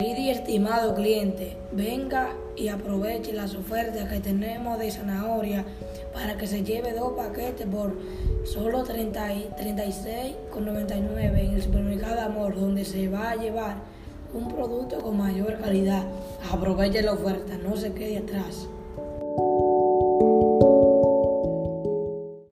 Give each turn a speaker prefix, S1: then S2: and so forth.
S1: Estimado cliente, venga y aproveche las ofertas que tenemos de zanahoria para que se lleve dos paquetes por solo 36,99 en el supermercado Amor, donde se va a llevar un producto con mayor calidad. Aproveche la oferta, no se quede atrás.